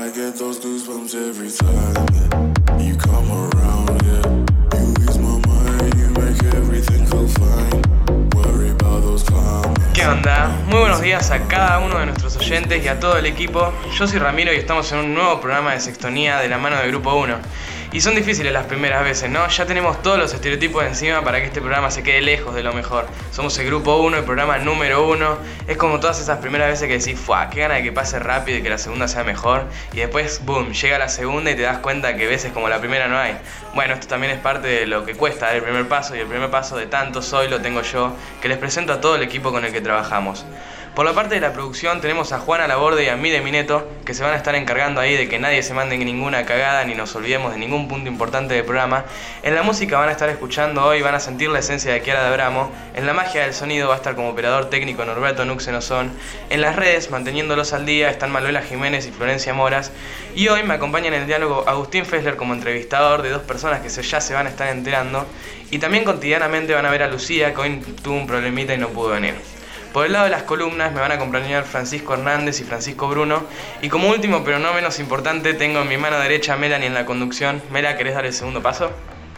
I get those goosebumps every time you come around, yeah. You ease my mind, you make everything feel fine. Worry about those clowns. ¿Qué onda? Muy buenos días a cada uno de nuestros oyentes y a todo el equipo. Yo soy Ramiro y estamos en un nuevo programa de Sextonía de la mano de Grupo 1. Y son difíciles las primeras veces, ¿no? Ya tenemos todos los estereotipos encima para que este programa se quede lejos de lo mejor. Somos el Grupo 1, el programa número 1. Es como todas esas primeras veces que decís, ¡fuah! ¡Qué gana de que pase rápido y que la segunda sea mejor! Y después, ¡boom! Llega la segunda y te das cuenta que veces como la primera no hay. Bueno, esto también es parte de lo que cuesta el primer paso y el primer paso de tanto soy lo tengo yo, que les presento a todo el equipo con el que trabajamos. Por la parte de la producción tenemos a Juana Laborde y a Mire Mineto, que se van a estar encargando ahí de que nadie se mande ninguna cagada ni nos olvidemos de ningún punto importante del programa. En la música van a estar escuchando hoy, van a sentir la esencia de Kiara de Abramo. En la magia del sonido va a estar como operador técnico Norberto Nuxenosón. En las redes, manteniéndolos al día, están Manuela Jiménez y Florencia Moras. Y hoy me acompañan en el diálogo Agustín Fessler como entrevistador de dos personas que ya se van a estar enterando. Y también cotidianamente van a ver a Lucía, que hoy tuvo un problemita y no pudo venir. Por el lado de las columnas me van a acompañar Francisco Hernández y Francisco Bruno. Y como último, pero no menos importante, tengo en mi mano derecha a Melanie en la conducción. Mela, ¿querés dar el segundo paso?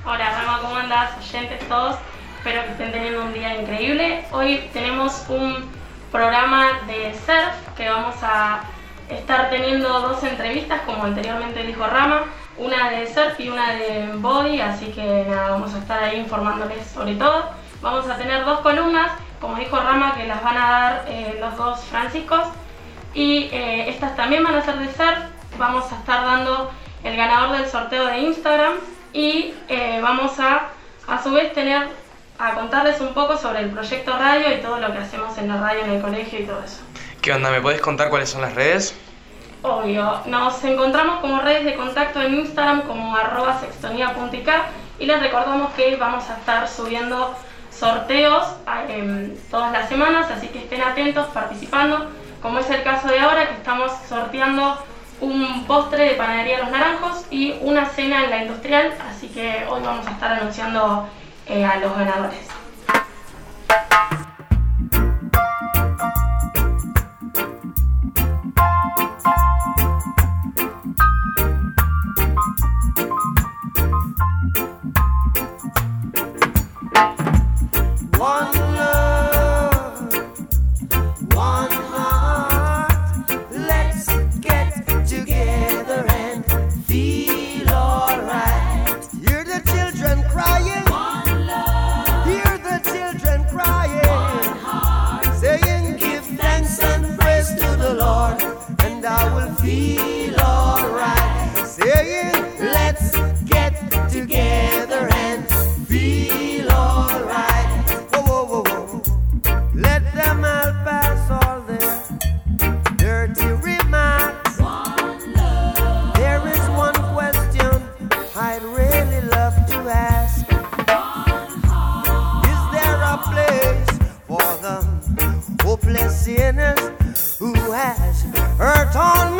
Hola Rama, ¿cómo andás? Oyentes todos, espero que estén teniendo un día increíble. Hoy tenemos un programa de surf que vamos a estar teniendo dos entrevistas, como anteriormente dijo Rama, una de surf y una de body, así que nada, vamos a estar ahí informándoles sobre todo. Vamos a tener dos columnas, como dijo Rama, que las van a dar eh, los dos Franciscos y eh, estas también van a ser de surf. Vamos a estar dando el ganador del sorteo de Instagram y eh, vamos a a su vez tener a contarles un poco sobre el proyecto radio y todo lo que hacemos en la radio en el colegio y todo eso. ¿Qué onda? ¿Me podés contar cuáles son las redes? Obvio, nos encontramos como redes de contacto en Instagram como arroba sextonía.ik y les recordamos que vamos a estar subiendo sorteos eh, todas las semanas, así que estén atentos participando, como es el caso de ahora que estamos sorteando un postre de panadería Los Naranjos y una cena en la industrial, así que hoy vamos a estar anunciando eh, a los ganadores. sinners who has hurt on me.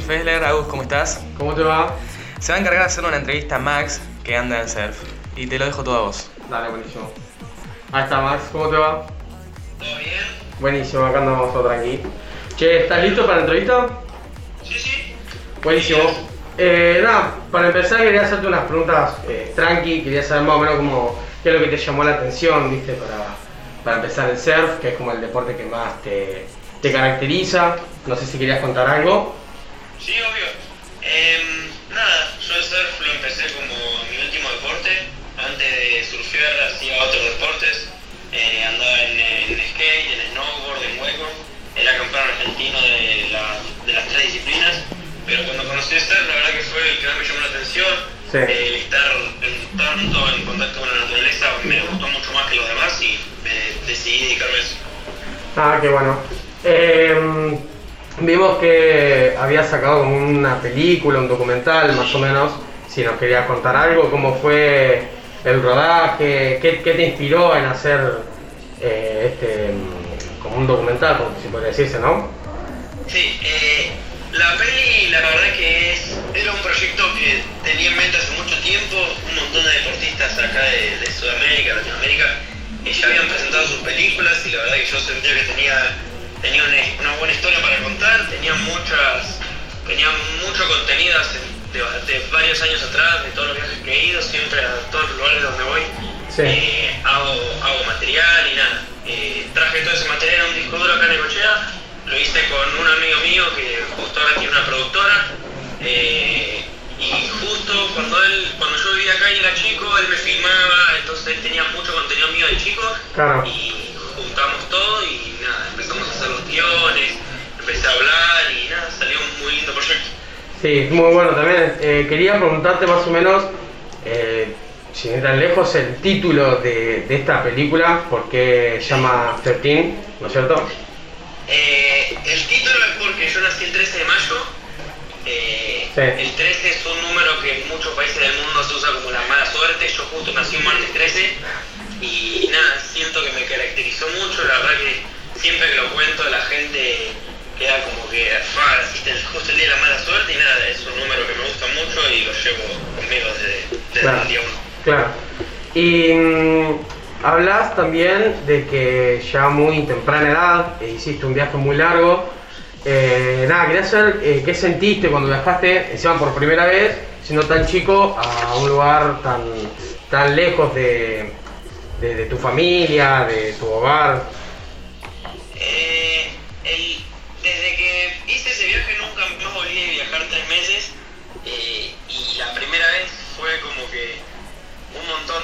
Fessler. Agus, ¿cómo estás? ¿Cómo te va? Se va a encargar de hacer una entrevista a Max, que anda en surf. Y te lo dejo todo a vos. Dale, buenísimo. Ahí está Max, ¿cómo te va? ¿Todo bien? Buenísimo, acá andamos todo tranqui. Che, ¿estás listo para la entrevista? Sí, sí. Buenísimo. Eh, nada, para empezar quería hacerte unas preguntas eh, tranqui, quería saber más o menos como qué es lo que te llamó la atención, viste, para, para empezar el surf, que es como el deporte que más te, te caracteriza. No sé si querías contar algo. Sí, obvio. Em, nada, yo el surf lo empecé como mi último deporte. Antes de surfear hacía otros deportes. Eh, andaba en, en skate, en snowboard, en hueco. Era campeón argentino de, la- de las tres disciplinas. Pero cuando conocí el surf, la verdad que fue el que más me llamó la atención. Sí. El estar en, tanto en contacto con la naturaleza me gustó mucho más que los demás y me decidí dedicarme a eso. Ah, qué bueno. Vimos que habías sacado como una película, un documental, más o menos. Si nos querías contar algo, cómo fue el rodaje, qué, qué te inspiró en hacer eh, este como un documental, si podría decirse, ¿no? Sí, eh, la peli la verdad que es, era un proyecto que tenía en mente hace mucho tiempo, un montón de deportistas acá de, de Sudamérica, Latinoamérica, que ya habían presentado sus películas y la verdad que yo sentía que tenía, tenía una, una buena historia para contar, tenía muchas, tenía mucho contenido hace- de, de varios años atrás, de todos los viajes que he ido, siempre a todos los lugares donde voy. Sí. Eh, hago, hago material y nada. Eh, traje todo ese material a un disco duro acá en Necochea, lo hice con un amigo mío que justo ahora tiene una productora. eh, y justo cuando él, cuando yo vivía acá y era chico, él me filmaba, entonces él tenía mucho contenido mío de chico. Claro. Y juntamos todo y nada, empezamos hacer los guiones, empecé a hablar y nada, salió un muy lindo proyecto. Sí, muy bueno también. Eh, quería preguntarte más o menos, eh, sin ir tan lejos, el título de, de esta película, por qué se llama 13, ¿no es cierto? Eh, el título es porque yo nací el 13 de mayo. Eh, Sí. El 13 es un número que en muchos países del mundo se usa como la mala suerte. Yo justo nací un martes 13 y nada, siento que me caracterizó mucho. La verdad que siempre que lo cuento la gente queda como que ah, justo el día de la mala suerte y nada, es un número que me gusta mucho y lo llevo conmigo desde, desde Claro. el día 1. Claro. Y mm, hablas también de que ya muy temprana edad eh, hiciste un viaje muy largo. Eh, nada, quería saber eh, qué sentiste cuando viajaste, encima por primera vez, siendo tan chico, a un lugar tan, tan lejos de, de- de tu familia, de tu hogar.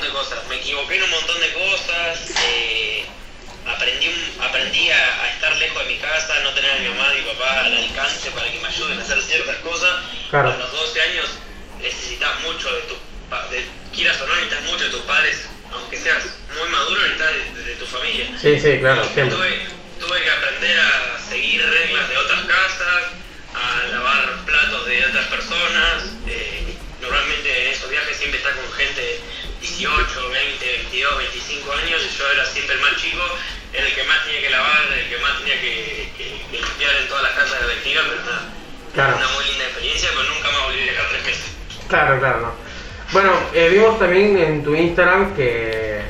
De cosas. Me equivoqué en un montón de cosas, eh, aprendí, un- aprendí a, a estar lejos de mi casa, no tener a mi mamá y mi papá al alcance para que me ayuden a hacer ciertas cosas. Claro. A los 12 años necesitas mucho de tu pa- de, quieras o no necesitas mucho de tus padres, aunque seas muy maduro necesitas de- de tu familia. Sí, sí, claro, siempre. Tuve, tuve que aprender a seguir reglas de otras casas, a lavar platos de otras personas. eh, normalmente en esos viajes siempre está con gente de 18, 20, 22, 25 años y yo era siempre el más chico, era el que más tenía que lavar, el que más tenía que, que- que limpiar en todas las casas de vecino, pero nada. Claro. Una muy linda experiencia, pero nunca más volví a viajar tres meses. Claro, claro, no. Bueno, eh, vimos también en tu Instagram que,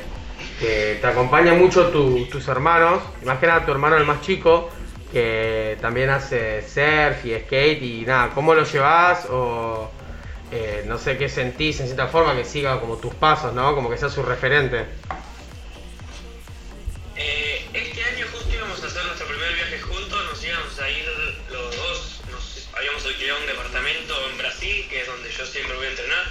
que te acompañan mucho tu- tus hermanos, más que nada tu hermano el más chico, que también hace surf y skate y nada, ¿cómo lo llevas? O eh, no sé qué sentís en cierta forma que siga como tus pasos, ¿no? Como que sea su referente. Eh, este año justo íbamos a hacer nuestro primer viaje juntos, nos íbamos a ir los dos, habíamos alquilado un departamento en Brasil, que es donde yo siempre voy a entrenar,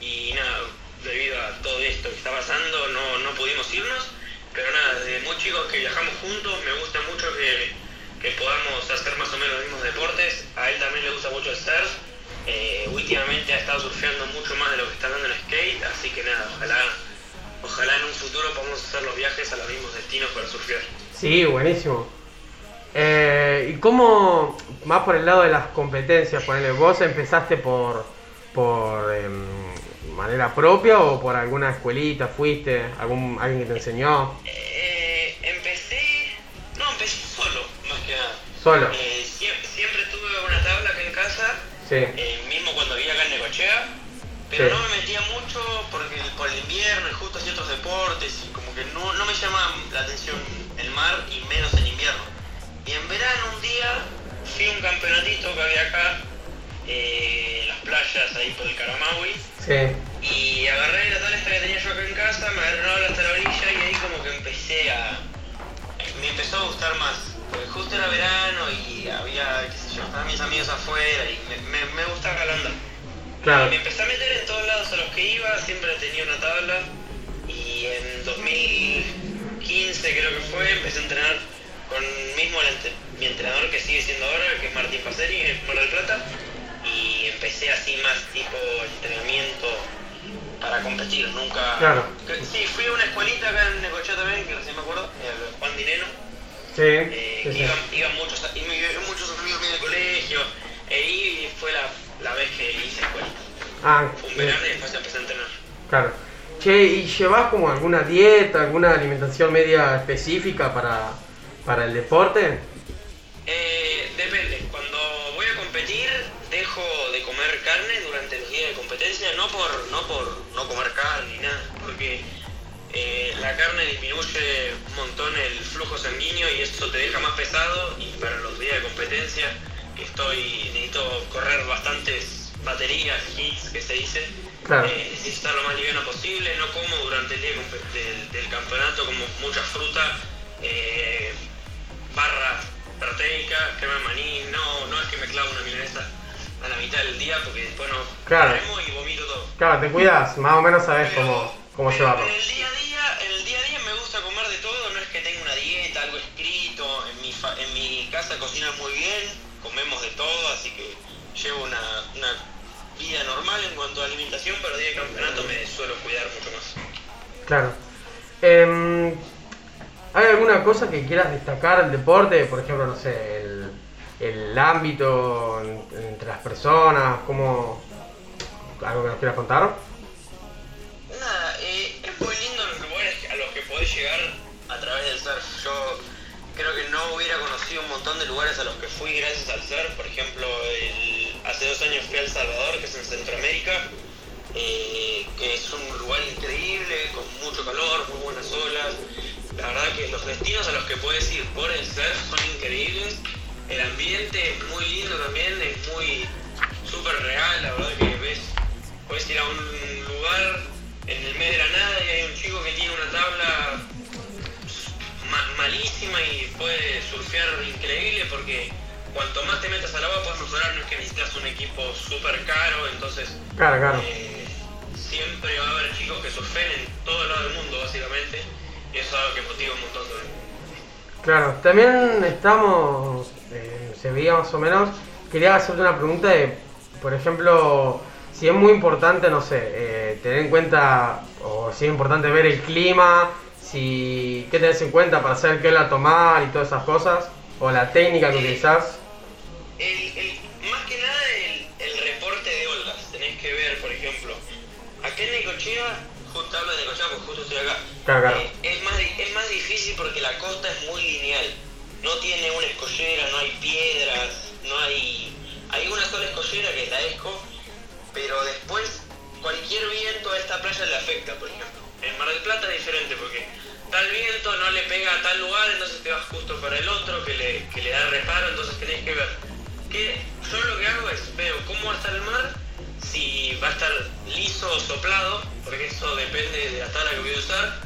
y nada, debido a todo esto que está pasando no, no pudimos irnos, pero nada, desde muy chicos que viajamos juntos, me gusta mucho que, que podamos hacer más o menos los mismos deportes, a él también le gusta mucho el surf, eh, últimamente ha estado surfeando mucho más de lo que está dando en skate, así que nada, ojalá Ojalá en un futuro podamos hacer los viajes a los mismos destinos para surfear. Sí, buenísimo. Eh, ¿Y cómo, más por el lado de las competencias, ponele, vos empezaste por, por em, manera propia o por alguna escuelita fuiste, algún, alguien que te enseñó? Eh, empecé. No, empecé solo, más que nada. Solo. Eh, Sí. eh, mismo cuando vivía acá en Necochea, pero Sí. no me metía mucho porque por el invierno y justo hacía otros deportes y como que no, no me llama la atención el mar y menos en invierno. Y en verano un día fui a un campeonatito que había acá, eh, en las playas ahí por el Caramaui, Sí. y agarré la tabla esta que tenía yo acá en casa, me agarré una hasta la orilla y ahí como que empecé a... Me empezó a gustar más. Porque justo era verano y había, qué sé yo, estaban mis amigos afuera y me, me, me gusta Calanda. Claro. Me empecé a meter en todos lados a los que iba, siempre tenía una tabla y en 2015 creo que fue, empecé a entrenar con mismo mi entrenador que sigue siendo ahora, que es Martín Paceri, en Mar del Plata, y empecé así más tipo entrenamiento para competir, nunca... Claro. Sí, fui a una escuelita acá en Necochea también, que recién me acuerdo, el Juan Dineno, Sí. eh, sí, sí. iban, iban muchos, y me- muchos amigos míos del colegio, e ahí fue la, la vez que hice escuelita. Ah, Fue un verano y después empecé a entrenar. Claro. Che, ¿y llevas como alguna dieta, alguna alimentación media específica para, para el deporte? Eh, depende, cuando voy a competir dejo de comer carne durante los días de competencia, no por no por no comer carne ni nada, porque eh, la carne disminuye un montón el flujo sanguíneo y eso te deja más pesado y para los días de competencia que estoy necesito correr bastantes baterías, hits que se dice, Claro. eh, necesito estar lo más liviano posible, no como durante el día del, del campeonato como mucha fruta, eh, barra proteica, crema de maní, no, no es que me clavo una milanesa a la mitad del día porque después no Claro. y vomito todo. Claro, te cuidas, más o menos sabes cómo, cómo llevarlo. En el día a día, en el día a día me gusta comer de todo, no es que tenga una dieta, algo escrito, en mi, fa- en mi casa cocinan muy bien, comemos de todo, así que llevo una, vida normal en cuanto a alimentación, pero día de campeonato me suelo cuidar mucho más. Claro. Em, ¿Hay alguna cosa que quieras destacar del deporte? Por ejemplo, no sé, el, el ámbito en- entre las personas, cómo... ¿Algo que nos quieras contar? De lugares a los que fui gracias al surf. Por ejemplo, hace dos años fui a El Salvador, que es en Centroamérica, eh, que es un lugar increíble, con mucho calor, muy buenas olas. La verdad que los destinos a los que puedes ir por el surf son increíbles. El ambiente es muy lindo también, es muy súper real, la verdad que ves, puedes ir a un lugar en el medio de la nada y hay un chico que tiene una tabla malísima y puede surfear increíble porque cuanto más te metas al agua puedes mejorar, no es que necesitas un equipo súper caro, entonces Claro, claro. eh, siempre va a haber chicos que surfen en todo el lado del mundo básicamente y eso es algo que motiva un montón también. Claro, también estamos, eh, se veía más o menos, quería hacerte una pregunta de, por ejemplo, si es muy importante, no sé, eh, tener en cuenta, o si es importante ver el clima, si, qué tenés en cuenta para saber qué la tomar y todas esas cosas, o la técnica que utilizás. El, el- más que nada el, el reporte de olas. Tenés que ver, por ejemplo, acá en Necochea, justo hablo de Necochea porque justo estoy acá. Claro, claro. eh, es, más, es más difícil porque la costa es muy lineal. No tiene una escollera, no hay piedras, no hay... Hay una sola escollera que es la Esco, pero después cualquier viento a esta playa le afecta, por ejemplo. En Mar del Plata es diferente porque tal viento no le pega a tal lugar, entonces te vas justo para el otro que le, que le da reparo, entonces tenés que ver. Que yo lo que hago es veo cómo va a estar el mar, si va a estar liso o soplado, porque eso depende de la tabla que voy a usar.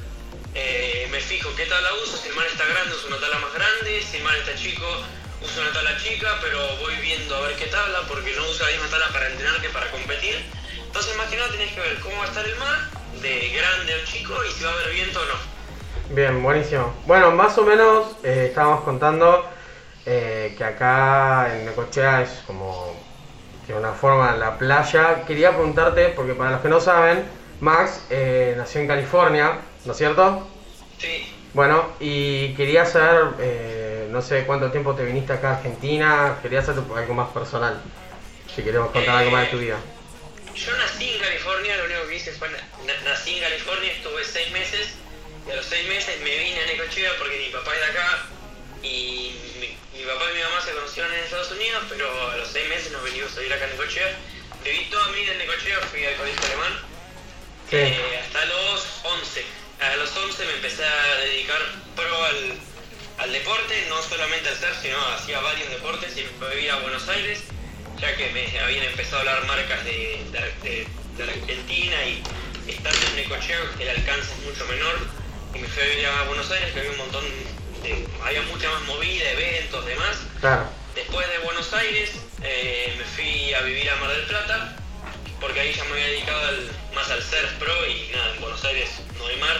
Eh, me fijo qué tabla uso, si el mar está grande uso una tabla más grande, si el mar está chico uso una tabla chica, pero voy viendo a ver qué tabla, porque no uso la misma tabla para entrenar que para competir. Entonces más que nada tenés que ver cómo va a estar el mar, de grande o chico, y si va a haber viento o no. Bien, buenísimo. Bueno, más o menos eh, estábamos contando eh, que acá en Necochea es como de una forma la playa. Quería preguntarte, porque para los que no saben, Max eh, nació en California, ¿no es cierto? Sí, Bueno, y quería saber, eh, no sé cuánto tiempo te viniste acá a Argentina, quería hacerte algo más personal, si queremos contar algo más de tu vida. Yo nací en California, lo único que hice fue nací en California, estuve seis meses y a los seis meses me vine a Necochea porque mi papá es de acá y mi, papá y mi mamá se conocieron en Estados Unidos, pero a los seis meses nos venimos a vivir acá en Necochea. Viví toda mi vida en Necochea, fui al colegio alemán Sí. eh, hasta los 11. A los 11 me empecé a dedicar pro al, al deporte, no solamente al surf, sino hacía varios deportes y me a vivir a Buenos Aires, ya que me habían empezado a hablar marcas de, de, de- de Argentina y estando en Necochea el alcance es mucho menor. Y me fui a vivir a Buenos Aires, que había un montón de. había mucha más movida, eventos, demás. Claro. Después de Buenos Aires eh, me fui a vivir a Mar del Plata, porque ahí ya me había dedicado al- más al surf pro y nada, en Buenos Aires no hay mar,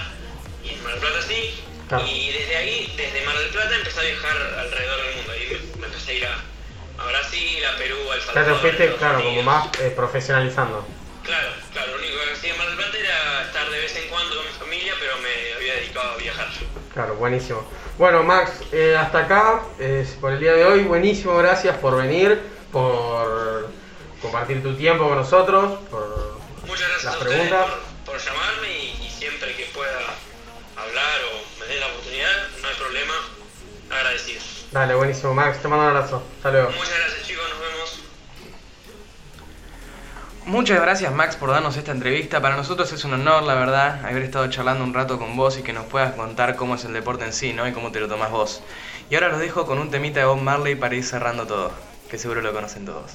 y en Mar del Plata sí. Claro. Y desde ahí, desde Mar del Plata, empecé a viajar alrededor del mundo. Ahí me, me empecé a ir a, a Brasil, a Perú, a El Ya te Salvador. fuiste, Estados claro, como más eh, profesionalizando. Claro, buenísimo. Bueno, Max, eh, hasta acá eh, por el día de hoy. Buenísimo, gracias por venir, por compartir tu tiempo con nosotros, por Muchas gracias las a preguntas. por, por llamarme y, y siempre que pueda hablar o me den la oportunidad, no hay problema, agradecido. Dale, buenísimo, Max, te mando un abrazo. Hasta luego. Muchas gracias chicos, nos vemos. Muchas gracias Max por darnos esta entrevista. Para nosotros es un honor, la verdad, haber estado charlando un rato con vos y que nos puedas contar cómo es el deporte en sí, ¿no? Y cómo te lo tomás vos. Y ahora los dejo con un temita de Bob Marley para ir cerrando todo, que seguro lo conocen todos.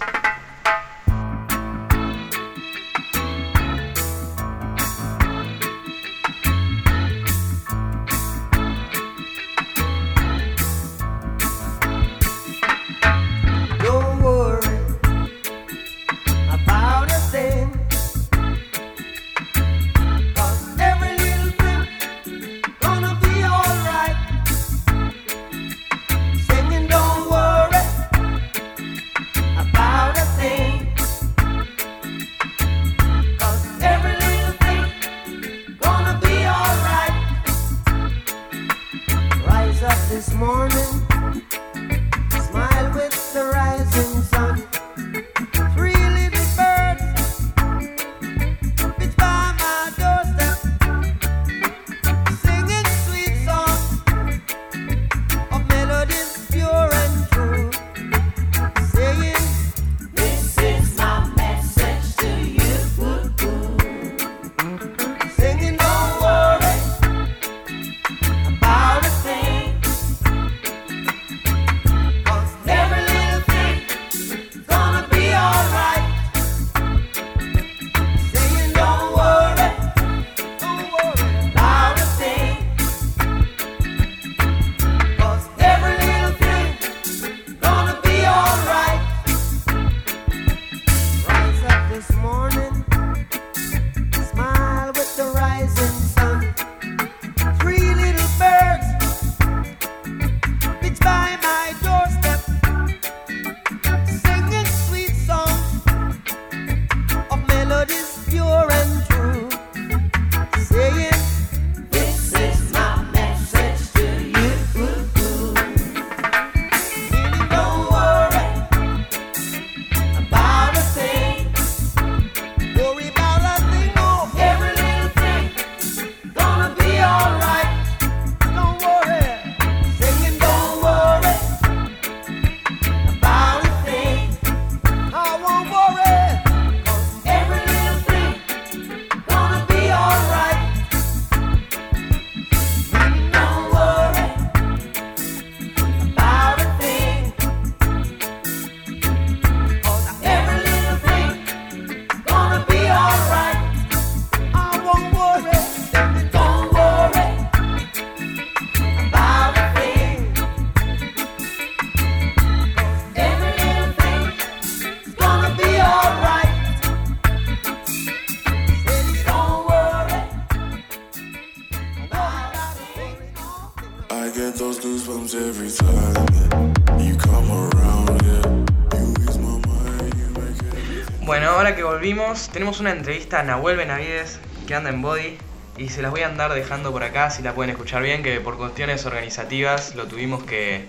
Tenemos una entrevista a Nahuel Benavides, que anda en Body, y se las voy a andar dejando por acá, si la pueden escuchar bien, que por cuestiones organizativas lo tuvimos que,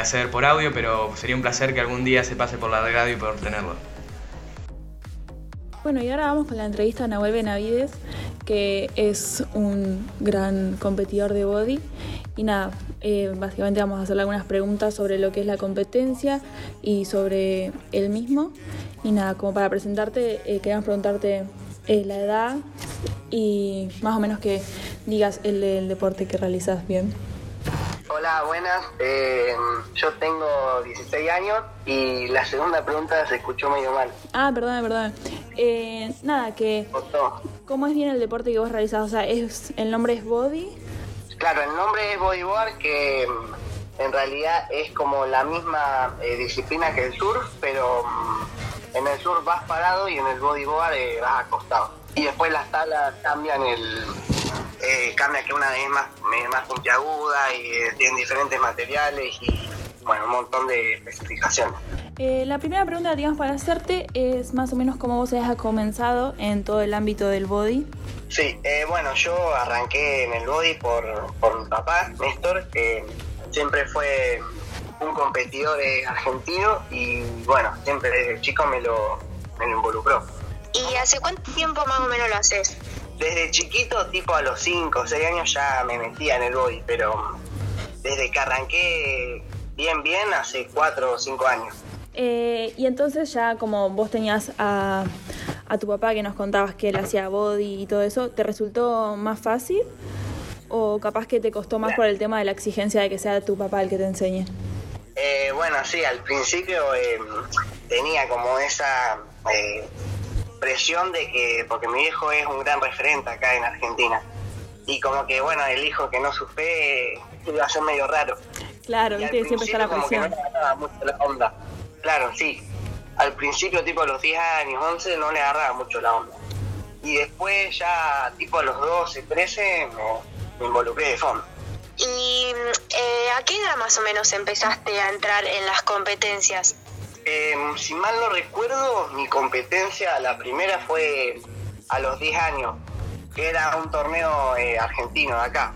hacer por audio, pero sería un placer que algún día se pase por la radio y poder tenerlo. Bueno, y ahora vamos con la entrevista a Nahuel Benavides, que es un gran competidor de body. Y nada, eh, básicamente vamos a hacerle algunas preguntas sobre lo que es la competencia y sobre él mismo. Y nada, como para presentarte, eh, queríamos preguntarte eh, la edad y más o menos que digas el deporte que realizas bien. Hola, buenas. Eh, yo tengo 16 años y la segunda pregunta se escuchó medio mal. Ah, perdón, perdón. Eh, nada, que. ¿cómo es bien el deporte que vos realizás? O sea, es, el nombre es body. Claro, el nombre es bodyboard, que mm, en realidad es como la misma eh, disciplina que el surf, pero mm, en el surf vas parado y en el bodyboard eh, vas acostado. Y después las tablas cambian el... Eh, cambia que una es más, es más puntiaguda y eh, tienen diferentes materiales y bueno, un montón de especificaciones. Eh, la primera pregunta que teníamos para hacerte es más o menos cómo vos has comenzado en todo el ámbito del body. Sí, eh, bueno, yo arranqué en el body por, por mi papá, Néstor, que siempre fue un competidor eh, argentino y bueno, siempre desde chico me lo, me lo involucró. ¿Y hace cuánto tiempo más o menos lo haces? Desde chiquito, tipo a los 5 o 6 años ya me metía en el body, pero desde que arranqué bien, bien, hace 4 o 5 años. Eh, y entonces ya como vos tenías a, a tu papá que nos contabas que él hacía body y todo eso, ¿te resultó más fácil? ¿O capaz que te costó más por el tema de la exigencia de que sea tu papá el que te enseñe? Eh, bueno, sí, al principio eh, tenía como esa eh, presión de que, porque mi viejo es un gran referente acá en Argentina, y como que, bueno, el hijo que no supe iba a ser medio raro. Claro, Y al viste siempre está la principio como que presión. no le agarraba mucho la onda. Claro, sí. Al principio, tipo a los 10 años, 11, no le agarraba mucho la onda. Y después ya, tipo a los 12, 13, me, me involucré de fondo. ¿Y eh, a qué edad más o menos empezaste a entrar en las competencias? Eh, si mal no recuerdo, mi competencia, la primera fue a los 10 años, que era un torneo eh, argentino de acá.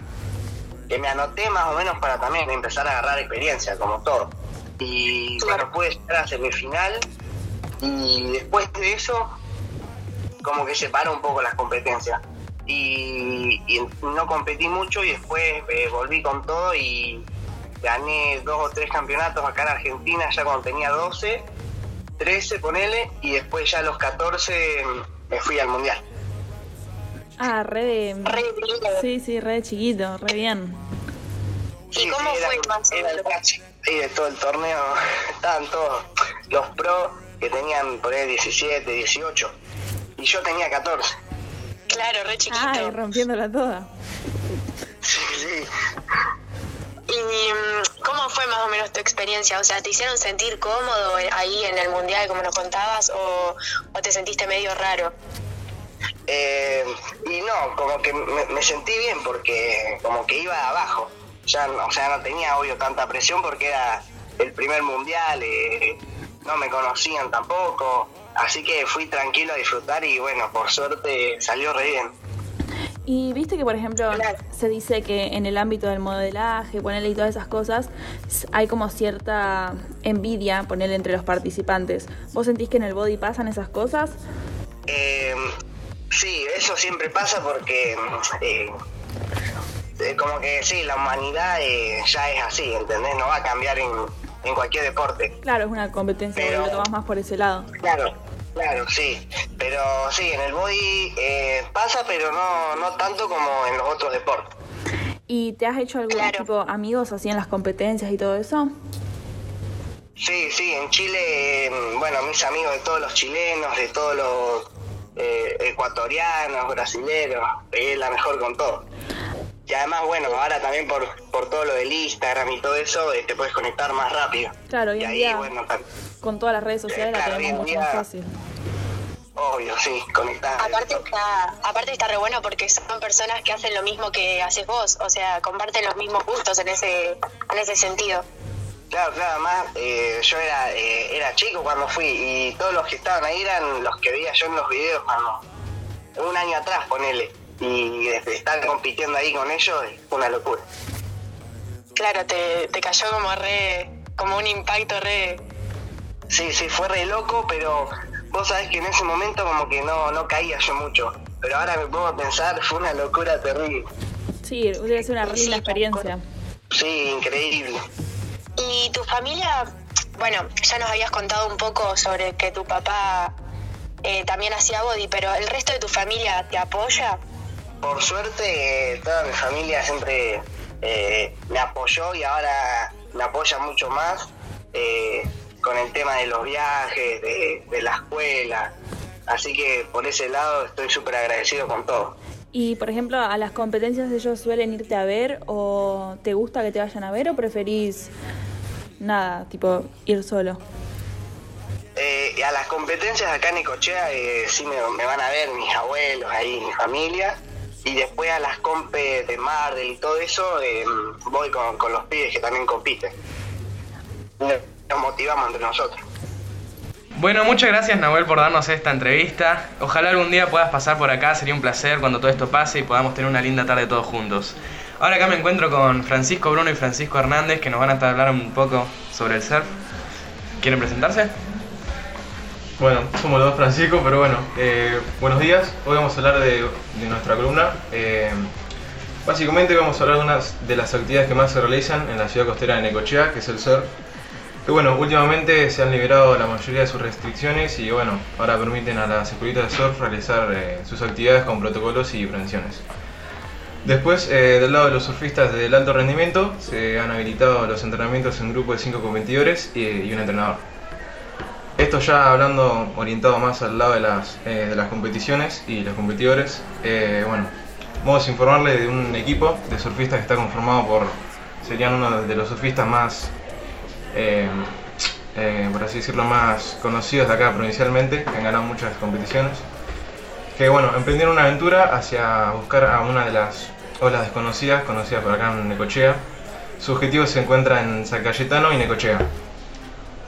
Que me anoté más o menos para también empezar a agarrar experiencia, como todo. Y bueno, pude llegar a semifinal. Y después de eso, como que separó un poco las competencias. Y, y no competí mucho y después eh, volví con todo y gané dos o tres campeonatos acá en Argentina ya cuando tenía 12, 13 ponele, y después ya a los 14 me fui al mundial. Ah, re de... Re. Sí, sí, re de chiquito, re bien. ¿Y cómo era, fue más o era el menos? cachi- sí, de todo el torneo, estaban todos los pros que tenían por ahí 17, 18, y yo tenía 14. Claro, re chiquito. Ay, rompiéndola toda. Sí, sí. ¿Y mm, cómo fue más o menos tu experiencia? O sea, ¿te hicieron sentir cómodo ahí en el mundial, como nos contabas, o, o te sentiste medio raro? Eh, y no, como que me, me sentí bien porque como que iba abajo. Ya, no- o sea, no tenía obvio tanta presión porque era el primer mundial, eh, no me conocían tampoco. Así que fui tranquilo a disfrutar y bueno, por suerte salió re bien. Y viste que, por ejemplo, Claro. se dice que en el ámbito del modelaje, ponerle y todas esas cosas, hay como cierta envidia, ponerle entre los participantes. ¿Vos sentís que en el body pasan esas cosas? Eh, sí, eso siempre pasa porque eh, eh, como que sí, la humanidad eh, ya es así, ¿entendés? No va a cambiar en, en cualquier deporte. Claro, es una competencia, Pero- lo tomás más por ese lado. Claro, claro, sí. Pero sí, en el body eh, pasa, pero no, no tanto como en los otros deportes. ¿Y te has hecho algún Claro. tipo amigos así en las competencias y todo eso? Sí, sí, en Chile, eh, bueno, mis amigos de todos los chilenos, de todos los eh, ecuatorianos, brasileros, pegué la mejor con todo. Y además, bueno, ahora también por, por todo lo del Instagram y todo eso, eh, te puedes conectar más rápido. Claro, hoy y en ahí, día, bueno, con todas las redes sociales la Claro, tenemos mucho más día- fácil. obvio, sí, conectar. Aparte está, aparte está re bueno porque son personas que hacen lo mismo que haces vos, o sea, comparten los mismos gustos en ese, en ese sentido. Claro, claro, además eh, yo era, eh, era chico cuando fui y todos los que estaban ahí eran los que veía yo en los videos cuando un año atrás, ponele. Y desde estar compitiendo ahí con ellos fue una locura. Claro, te, te cayó como re, como un impacto re... Sí, sí, fue re loco, pero vos sabés que en ese momento como que no, no caía yo mucho. pero ahora me pongo a pensar, fue una locura terrible. Sí, debe ser una Sí, linda tal experiencia. Sí, increíble. ¿Y tu familia? Bueno, ya nos habías contado un poco sobre que tu papá eh, también hacía body, pero ¿el resto de tu familia te apoya? Por suerte, eh, toda mi familia siempre eh, me apoyó y ahora me apoya mucho más eh, con el tema de los viajes, de, de la escuela. Así que por ese lado estoy súper agradecido con todo. Y por ejemplo, a las competencias ellos suelen irte a ver o te gusta que te vayan a ver o preferís nada, tipo ir solo. Eh, y a las competencias acá en Ecochea eh, sí me, me van a ver mis abuelos ahí, mi familia. Y después a las compes de Mardel y todo eso, eh, voy con, con los pibes que también compiten. Nos motivamos entre nosotros. Bueno, muchas gracias Nahuel por darnos esta entrevista. Ojalá algún día puedas pasar por acá, sería un placer cuando todo esto pase y podamos tener una linda tarde todos juntos. Ahora acá me encuentro con Francisco Bruno y Francisco Hernández que nos van a hablar un poco sobre el surf. ¿Quieren presentarse? Bueno, somos los dos Francisco, pero bueno, eh, buenos días. Hoy vamos a hablar de, de nuestra columna. Eh, básicamente vamos a hablar de una de las actividades que más se realizan en la ciudad costera de Necochea, que es el surf. Que bueno, últimamente se han liberado la mayoría de sus restricciones y bueno, ahora permiten a las escuelitas de surf realizar eh, sus actividades con protocolos y prevenciones. Después, eh, del lado de los surfistas del alto rendimiento, se han habilitado los entrenamientos en grupo de 5 competidores y, y un entrenador. Esto ya hablando orientado más al lado de las, eh, de las competiciones y los competidores. eh, bueno, vamos a informarle de un equipo de surfistas que está conformado por, serían uno de los surfistas más, eh, eh, por así decirlo, más conocidos de acá provincialmente, que han ganado muchas competiciones. Que bueno, emprendieron una aventura hacia buscar a una de las olas desconocidas, conocidas por acá en Necochea. Su objetivo se encuentra en San Cayetano y Necochea.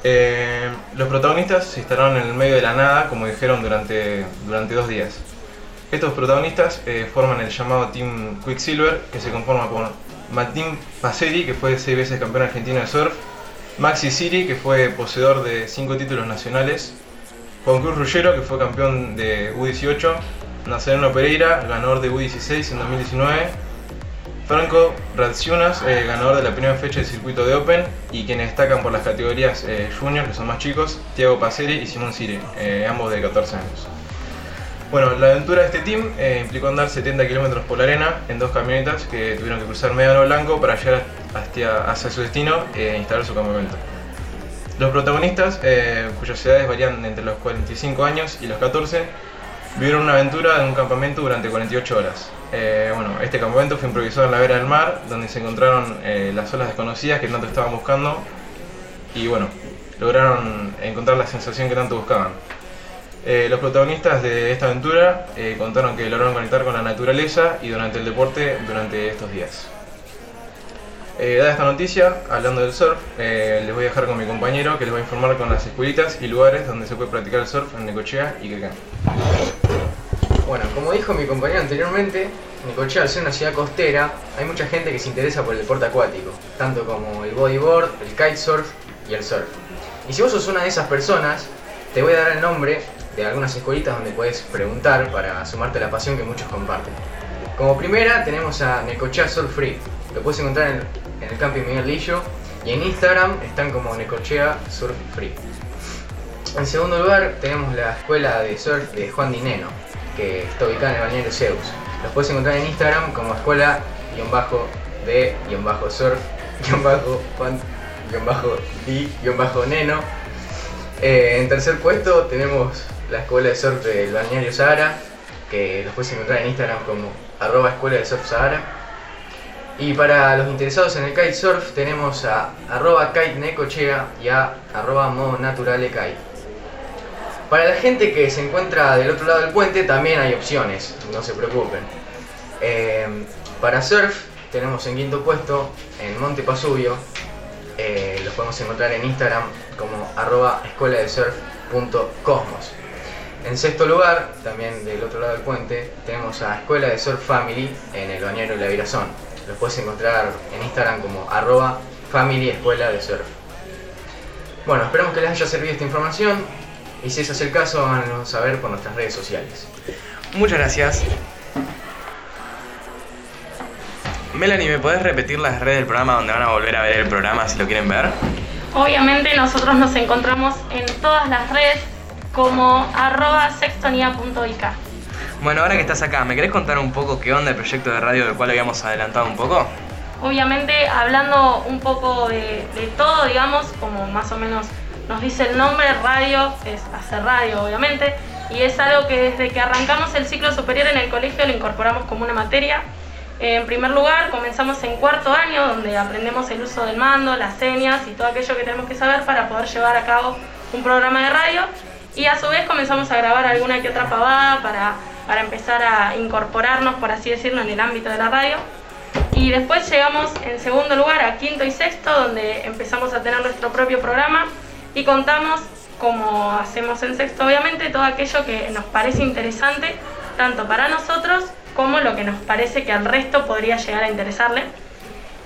Eh, los protagonistas se instalaron en el medio de la nada, como dijeron, durante, durante dos días. Estos protagonistas eh, forman el llamado Team Quicksilver, que se conforma por Martín Paceri, que fue seis veces campeón argentino de surf, Maxi Siri, que fue poseedor de cinco títulos nacionales, Juan Cruz Ruggero, que fue campeón de U18, Nazareno Pereira, ganador de U16 en 2019, Franco Radziunas, eh, ganador de la primera fecha del circuito de Open, y quienes destacan por las categorías eh, Junior, que son más chicos, Thiago Paceri y Simón Sire, eh, ambos de 14 años. Bueno, la aventura de este team eh, implicó andar 70 kilómetros por la arena en dos camionetas que tuvieron que cruzar Médano Blanco para llegar hacia, hacia su destino e instalar su campamento. Los protagonistas, cuyas edades varían entre los 45 años y los 14, vivieron una aventura en un campamento durante 48 horas. Eh, bueno, este campamento fue improvisado en la vera del mar, donde se encontraron eh, las olas desconocidas que tanto estaban buscando y bueno, lograron encontrar la sensación que tanto buscaban. Eh, los protagonistas de esta aventura eh, contaron que lograron conectar con la naturaleza y durante el deporte durante estos días. Eh, dada esta noticia, hablando del surf, eh, les voy a dejar con mi compañero que les va a informar con las escuelitas y lugares donde se puede practicar el surf en Necochea y Quequén. Bueno, como dijo mi compañero anteriormente, Necochea al ser una ciudad costera, hay mucha gente que se interesa por el deporte acuático, tanto como el bodyboard, el kitesurf y el surf. Y si vos sos una de esas personas, te voy a dar el nombre de algunas escuelitas donde puedes preguntar para sumarte a la pasión que muchos comparten. Como primera tenemos a Necochea Surf Free, lo puedes encontrar en, en el camping Miguel Lillo y en Instagram están como Necochea Surf Free. En segundo lugar tenemos la escuela de surf de Juan Dineno, que está ubicada en el balneario Zeus. Los puedes encontrar en Instagram como escuela-de-surf Juan-di-neno. Eh, en tercer puesto tenemos la escuela de surf del balneario Sahara, que los puedes encontrar en Instagram como arroba escuela de surf Sahara. Y para los interesados en el kitesurf tenemos a arroba kite necochea y a arroba modo naturale kite. Para la gente que se encuentra del otro lado del puente también hay opciones, no se preocupen. Eh, para surf tenemos en quinto puesto en Monte Pasubio, eh, los podemos encontrar en Instagram como arroba escuela de surf.cosmos. En sexto lugar, también del otro lado del puente, tenemos a Escuela de Surf Family en el bañero La Virazón. Los puedes encontrar en Instagram como arroba family de surf. Bueno, esperamos que les haya servido esta información Y si ese es el caso, háganos saber por nuestras redes sociales. Muchas gracias. Melanie, ¿me podés repetir las redes del programa donde van a volver a ver el programa si lo quieren ver? Obviamente nosotros nos encontramos en todas las redes como arroba sextonía.ik. Bueno, ahora que estás acá, ¿me querés contar un poco qué onda el proyecto de radio del cual habíamos adelantado un poco? Obviamente hablando un poco de, de todo, digamos, como más o menos nos dice el nombre, radio es hacer radio, obviamente, y es algo que desde que arrancamos el ciclo superior en el colegio lo incorporamos como una materia. En primer lugar, comenzamos en cuarto año, donde aprendemos el uso del mando, las señas y todo aquello que tenemos que saber para poder llevar a cabo un programa de radio. Y a su vez comenzamos a grabar alguna que otra pavada para, para empezar a incorporarnos, por así decirlo, en el ámbito de la radio. Y después llegamos en segundo lugar a quinto y sexto, donde empezamos a tener nuestro propio programa y contamos, como hacemos en sexto obviamente, todo aquello que nos parece interesante, tanto para nosotros como lo que nos parece que al resto podría llegar a interesarle.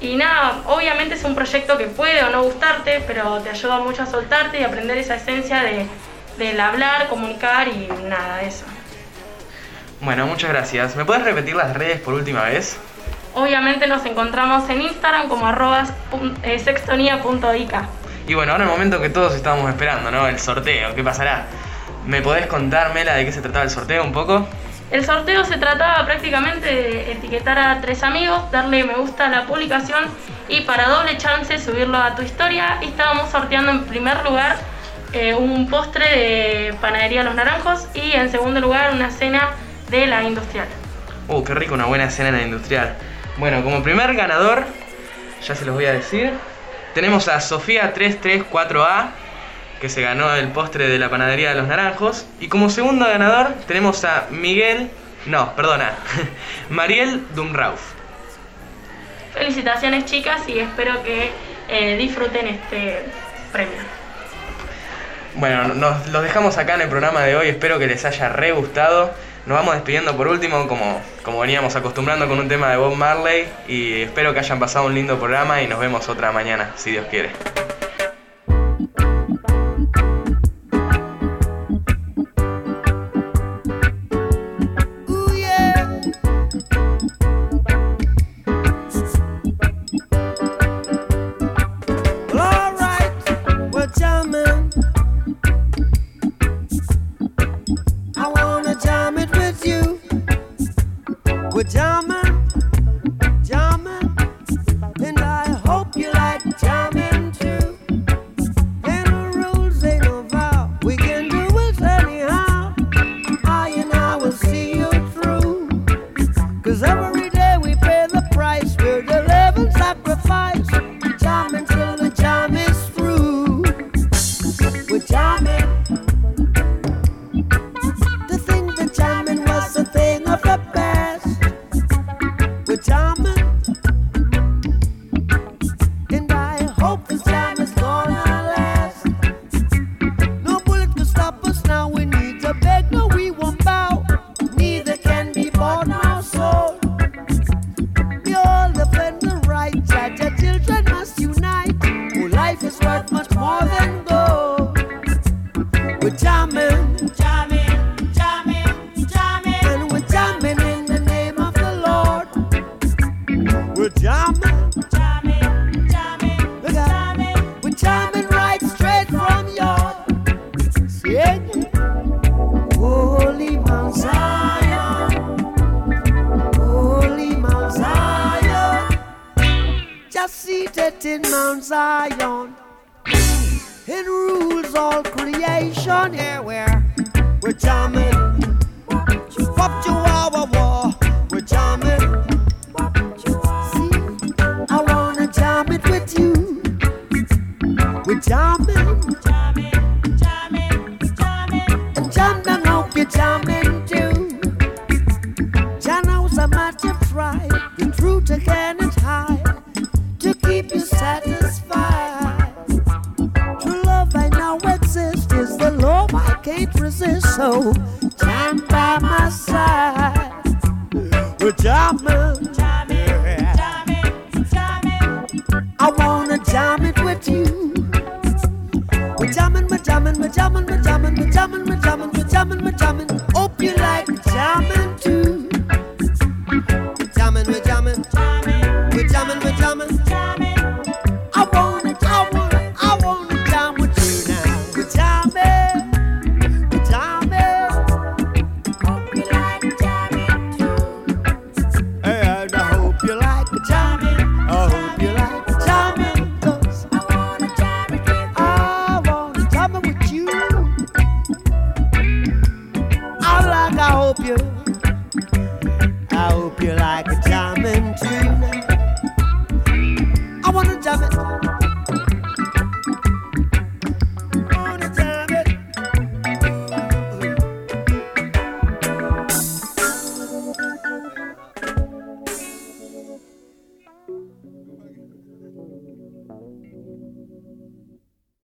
Y nada, obviamente es un proyecto que puede o no gustarte, pero te ayuda mucho a soltarte y aprender esa esencia de, del hablar, comunicar y nada, eso. Bueno, muchas gracias. ¿Me puedes repetir las redes por última vez? Obviamente nos encontramos en Instagram como arroba sextonía.ik. Y bueno, ahora el momento que todos estábamos esperando, ¿no? El sorteo, ¿qué pasará? ¿Me podés contar, Mela, de qué se trataba el sorteo un poco? El sorteo se trataba prácticamente de etiquetar a tres amigos, darle me gusta a la publicación y para doble chance subirlo a tu historia. Y estábamos sorteando en primer lugar eh, un postre de panadería Los Naranjos y en segundo lugar una cena de la industrial. Uh, qué rico, una buena cena en la industrial. Bueno, como primer ganador, ya se los voy a decir, tenemos a Sofía 334A, que se ganó el postre de la panadería de los naranjos. Y como segundo ganador tenemos a Miguel, no, perdona, Mariel Dumrauf. Felicitaciones chicas y espero que eh, disfruten este premio. Bueno, nos los dejamos acá en el programa de hoy, espero que les haya re gustado. Nos vamos despidiendo por último, como, como veníamos acostumbrando con un tema de Bob Marley. Y espero que hayan pasado un lindo programa y nos vemos otra mañana, si Dios quiere. Jamming, jamming, jamming, jamming. I wanna jam it with you. We're jamming, we're jamming, jamming, we're jamming, we're jamming, we're jamming, we're jamming, we're jamming, we're jamming. Hope you like